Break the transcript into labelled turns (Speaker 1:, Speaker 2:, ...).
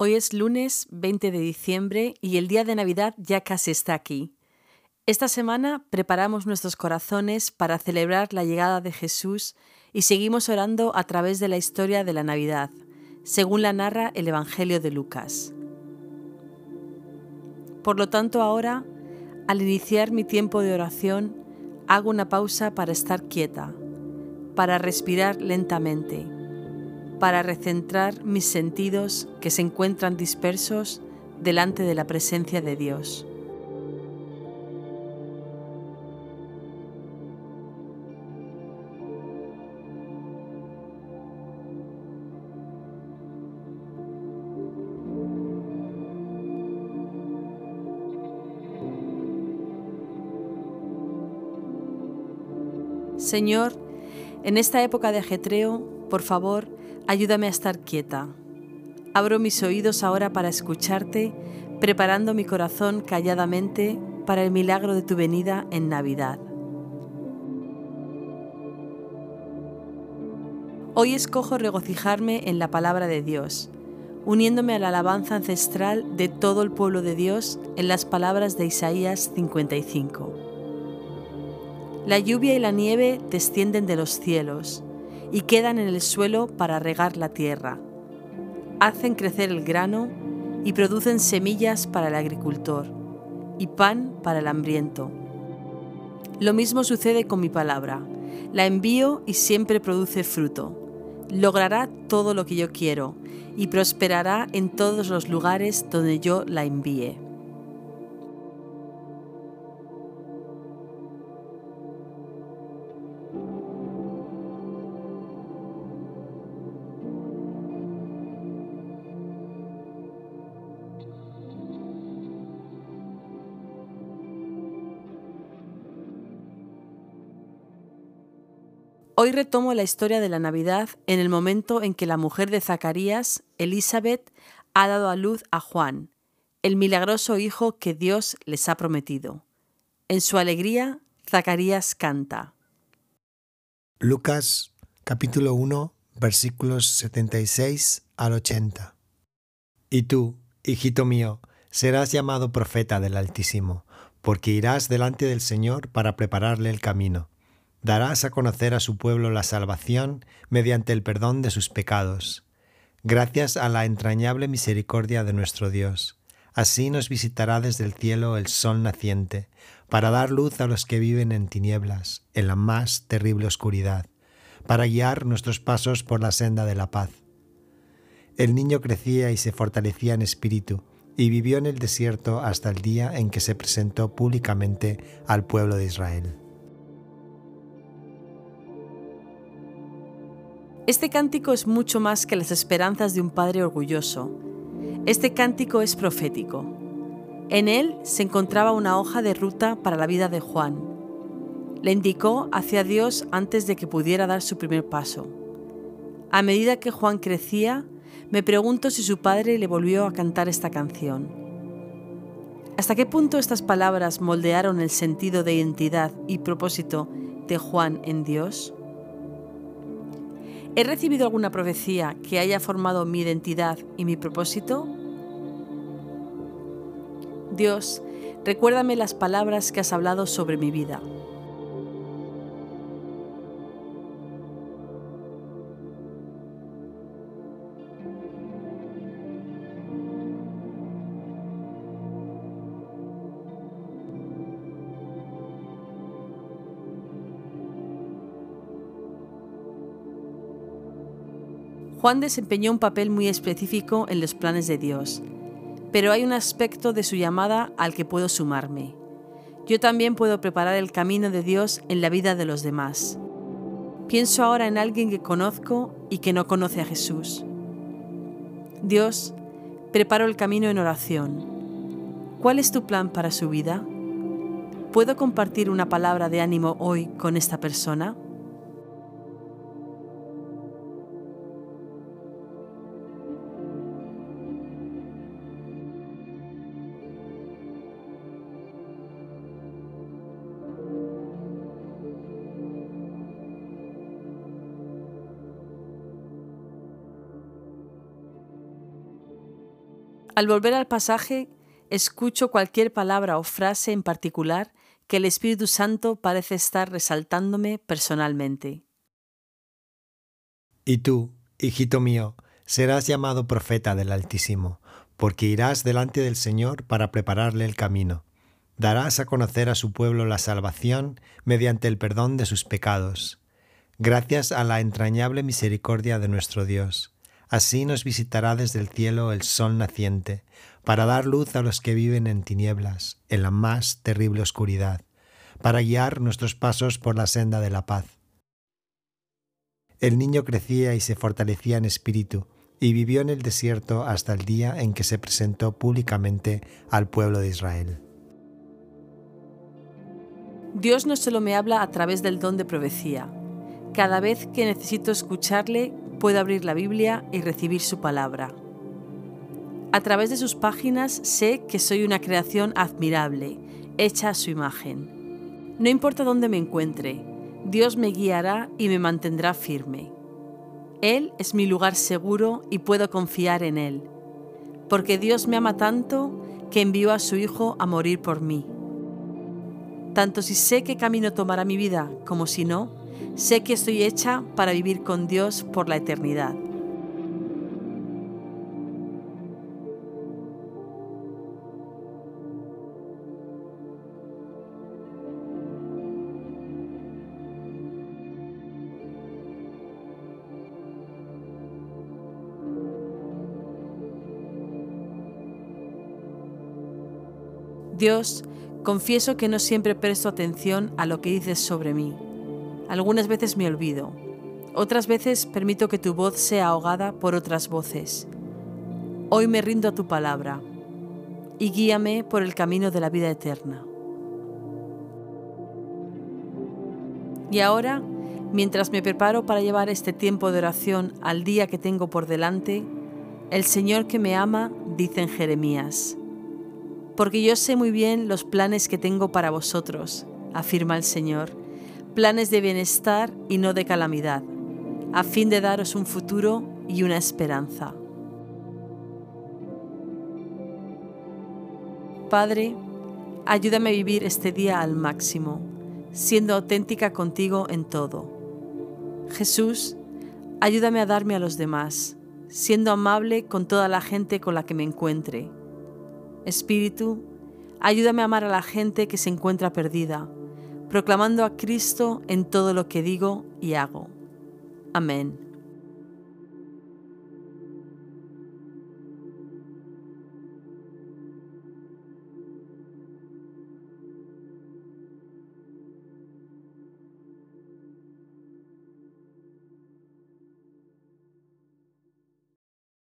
Speaker 1: Hoy es lunes 20 de diciembre y el día de Navidad ya casi está aquí. Esta semana preparamos nuestros corazones para celebrar la llegada de Jesús y seguimos orando a través de la historia de la Navidad, según la narra el Evangelio de Lucas. Por lo tanto, ahora, al iniciar mi tiempo de oración, hago una pausa para estar quieta, para respirar lentamente para recentrar mis sentidos que se encuentran dispersos delante de la presencia de Dios. Señor, en esta época de ajetreo, por favor, Ayúdame a estar quieta. Abro mis oídos ahora para escucharte, preparando mi corazón calladamente para el milagro de tu venida en Navidad. Hoy escojo regocijarme en la palabra de Dios, uniéndome a la alabanza ancestral de todo el pueblo de Dios en las palabras de Isaías 55. La lluvia y la nieve descienden de los cielos y quedan en el suelo para regar la tierra. Hacen crecer el grano y producen semillas para el agricultor y pan para el hambriento. Lo mismo sucede con mi palabra. La envío y siempre produce fruto. Logrará todo lo que yo quiero y prosperará en todos los lugares donde yo la envíe. Hoy retomo la historia de la Navidad en el momento en que la mujer de Zacarías, Elizabeth, ha dado a luz a Juan, el milagroso hijo que Dios les ha prometido. En su alegría, Zacarías canta.
Speaker 2: Lucas capítulo 1 versículos 76 al 80. Y tú, hijito mío, serás llamado profeta del Altísimo, porque irás delante del Señor para prepararle el camino darás a conocer a su pueblo la salvación mediante el perdón de sus pecados, gracias a la entrañable misericordia de nuestro Dios. Así nos visitará desde el cielo el sol naciente, para dar luz a los que viven en tinieblas, en la más terrible oscuridad, para guiar nuestros pasos por la senda de la paz. El niño crecía y se fortalecía en espíritu, y vivió en el desierto hasta el día en que se presentó públicamente al pueblo de Israel.
Speaker 1: Este cántico es mucho más que las esperanzas de un padre orgulloso. Este cántico es profético. En él se encontraba una hoja de ruta para la vida de Juan. Le indicó hacia Dios antes de que pudiera dar su primer paso. A medida que Juan crecía, me pregunto si su padre le volvió a cantar esta canción. ¿Hasta qué punto estas palabras moldearon el sentido de identidad y propósito de Juan en Dios? ¿He recibido alguna profecía que haya formado mi identidad y mi propósito? Dios, recuérdame las palabras que has hablado sobre mi vida. Juan desempeñó un papel muy específico en los planes de Dios, pero hay un aspecto de su llamada al que puedo sumarme. Yo también puedo preparar el camino de Dios en la vida de los demás. Pienso ahora en alguien que conozco y que no conoce a Jesús. Dios, preparo el camino en oración. ¿Cuál es tu plan para su vida? ¿Puedo compartir una palabra de ánimo hoy con esta persona? Al volver al pasaje, escucho cualquier palabra o frase en particular que el Espíritu Santo parece estar resaltándome personalmente.
Speaker 2: Y tú, hijito mío, serás llamado profeta del Altísimo, porque irás delante del Señor para prepararle el camino. Darás a conocer a su pueblo la salvación mediante el perdón de sus pecados, gracias a la entrañable misericordia de nuestro Dios. Así nos visitará desde el cielo el sol naciente, para dar luz a los que viven en tinieblas, en la más terrible oscuridad, para guiar nuestros pasos por la senda de la paz. El niño crecía y se fortalecía en espíritu, y vivió en el desierto hasta el día en que se presentó públicamente al pueblo de Israel.
Speaker 1: Dios no solo me habla a través del don de profecía. Cada vez que necesito escucharle, puedo abrir la Biblia y recibir su palabra. A través de sus páginas sé que soy una creación admirable, hecha a su imagen. No importa dónde me encuentre, Dios me guiará y me mantendrá firme. Él es mi lugar seguro y puedo confiar en Él, porque Dios me ama tanto que envió a su Hijo a morir por mí. Tanto si sé qué camino tomará mi vida como si no, sé que estoy hecha para vivir con Dios por la eternidad. Dios, confieso que no siempre presto atención a lo que dices sobre mí. Algunas veces me olvido. Otras veces permito que tu voz sea ahogada por otras voces. Hoy me rindo a tu palabra y guíame por el camino de la vida eterna. Y ahora, mientras me preparo para llevar este tiempo de oración al día que tengo por delante, el Señor que me ama dice en Jeremías, porque yo sé muy bien los planes que tengo para vosotros, afirma el Señor, planes de bienestar y no de calamidad, a fin de daros un futuro y una esperanza. Padre, ayúdame a vivir este día al máximo, siendo auténtica contigo en todo. Jesús, ayúdame a darme a los demás, siendo amable con toda la gente con la que me encuentre Espíritu, ayúdame a amar a la gente que se encuentra perdida, proclamando a Cristo en todo lo que digo y hago. Amén.